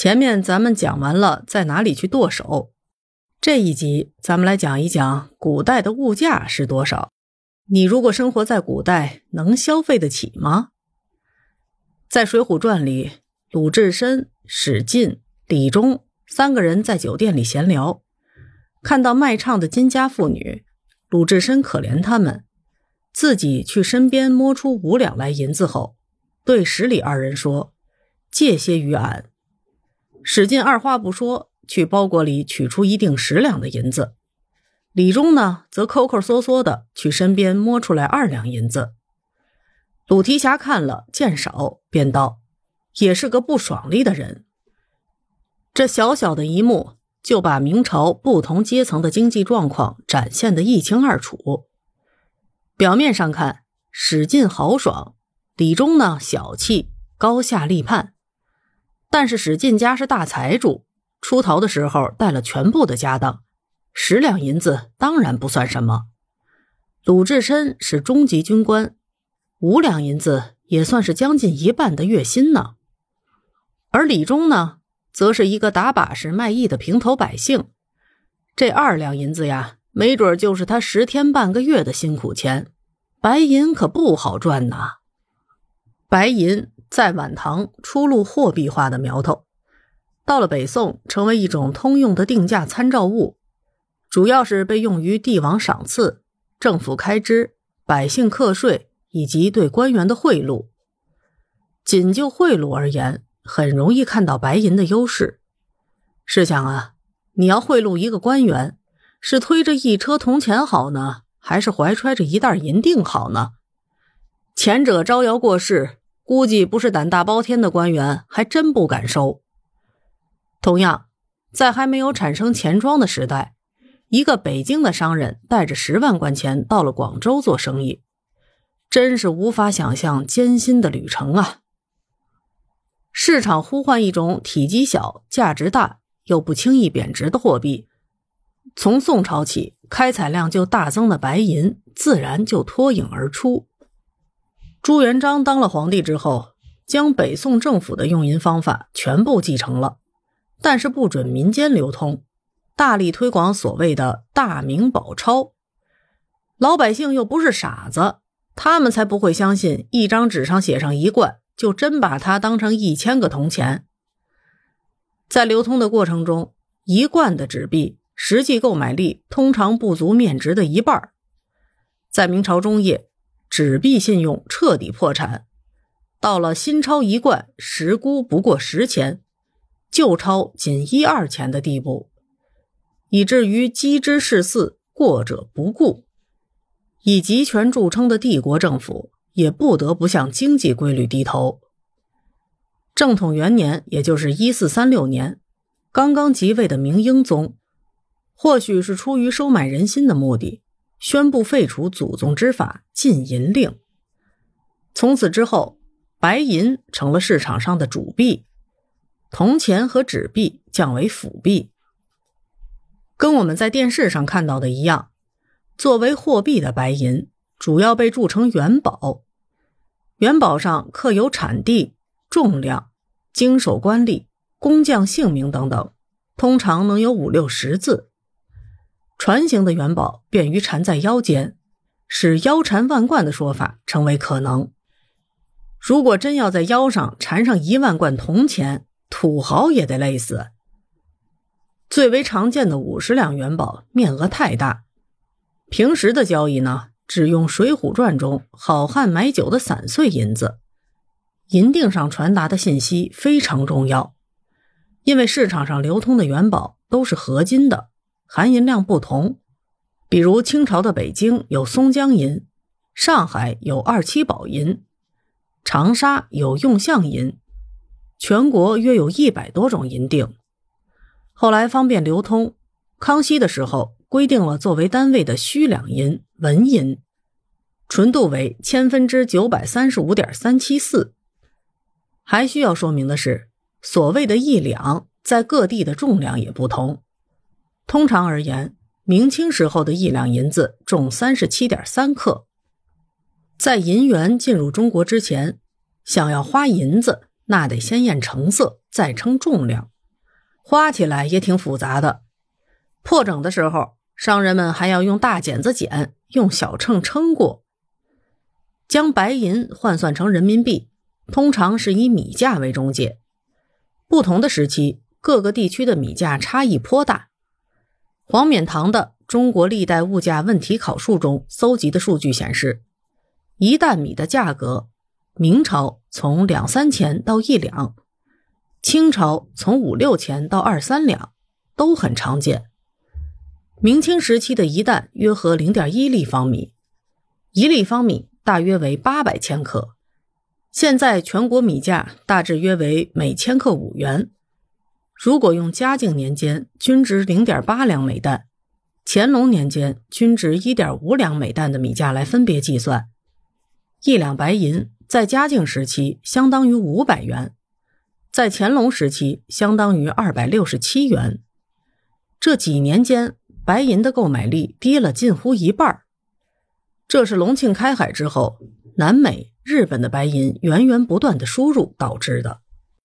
前面咱们讲完了在哪里去剁手，这一集咱们来讲一讲古代的物价是多少。你如果生活在古代，能消费得起吗？在《水浒传》里，鲁智深、史进、李忠三个人在酒店里闲聊，看到卖唱的金家妇女，鲁智深可怜他们，自己去身边摸出五两来银子后，对史李二人说：“借些于俺。”史进二话不说，去包裹里取出一锭十两的银子。李忠呢，则抠抠缩缩的去身边摸出来二两银子。鲁提辖看了见少，便道：“也是个不爽利的人。”这小小的一幕，就把明朝不同阶层的经济状况展现得一清二楚。表面上看，史进豪爽，李忠呢小气，高下立判。但是史进家是大财主，出逃的时候带了全部的家当，十两银子当然不算什么。鲁智深是中级军官，五两银子也算是将近一半的月薪呢。而李忠呢，则是一个打把式卖艺的平头百姓，这二两银子呀，没准就是他十天半个月的辛苦钱。白银可不好赚呐，白银。在晚唐初露货币化的苗头，到了北宋成为一种通用的定价参照物，主要是被用于帝王赏赐、政府开支、百姓课税以及对官员的贿赂。仅就贿赂而言，很容易看到白银的优势。试想啊，你要贿赂一个官员，是推着一车铜钱好呢，还是怀揣着一袋银锭好呢？前者招摇过市。估计不是胆大包天的官员，还真不敢收。同样，在还没有产生钱庄的时代，一个北京的商人带着十万贯钱到了广州做生意，真是无法想象艰辛的旅程啊！市场呼唤一种体积小、价值大又不轻易贬值的货币，从宋朝起，开采量就大增的白银，自然就脱颖而出。朱元璋当了皇帝之后，将北宋政府的用银方法全部继承了，但是不准民间流通，大力推广所谓的大明宝钞。老百姓又不是傻子，他们才不会相信一张纸上写上一贯，就真把它当成一千个铜钱。在流通的过程中，一贯的纸币实际购买力通常不足面值的一半。在明朝中叶。纸币信用彻底破产，到了新钞一贯实估不过十钱，旧钞仅一二钱的地步，以至于机之事肆，过者不顾。以集权著称的帝国政府也不得不向经济规律低头。正统元年，也就是一四三六年，刚刚即位的明英宗，或许是出于收买人心的目的。宣布废除祖宗之法禁银令，从此之后，白银成了市场上的主币，铜钱和纸币降为辅币。跟我们在电视上看到的一样，作为货币的白银主要被铸成元宝，元宝上刻有产地、重量、经手官吏、工匠姓名等等，通常能有五六十字。船形的元宝便于缠在腰间，使腰缠万贯的说法成为可能。如果真要在腰上缠上一万贯铜钱，土豪也得累死。最为常见的五十两元宝面额太大，平时的交易呢，只用《水浒传》中好汉买酒的散碎银子。银锭上传达的信息非常重要，因为市场上流通的元宝都是合金的。含银量不同，比如清朝的北京有松江银，上海有二七宝银，长沙有用象银，全国约有一百多种银锭。后来方便流通，康熙的时候规定了作为单位的虚两银、文银，纯度为千分之九百三十五点三七四。还需要说明的是，所谓的一两在各地的重量也不同。通常而言，明清时候的一两银子重三十七点三克。在银元进入中国之前，想要花银子，那得先验成色，再称重量。花起来也挺复杂的。破整的时候，商人们还要用大剪子剪，用小秤称过。将白银换算成人民币，通常是以米价为中介。不同的时期，各个地区的米价差异颇大。黄冕堂的《中国历代物价问题考述》中搜集的数据显示，一担米的价格，明朝从两三钱到一两，清朝从五六钱到二三两，都很常见。明清时期的一担约合零点一立方米，一立方米。大约为八百千克，现在全国米价大致约为每千克五元。如果用嘉靖年间均值零点八两每担，乾隆年间均值一点五两每担的米价来分别计算，一两白银在嘉靖时期相当于五百元，在乾隆时期相当于二百六十七元。这几年间，白银的购买力跌了近乎一半。这是隆庆开海之后，南美、日本的白银源源不断的输入导致的。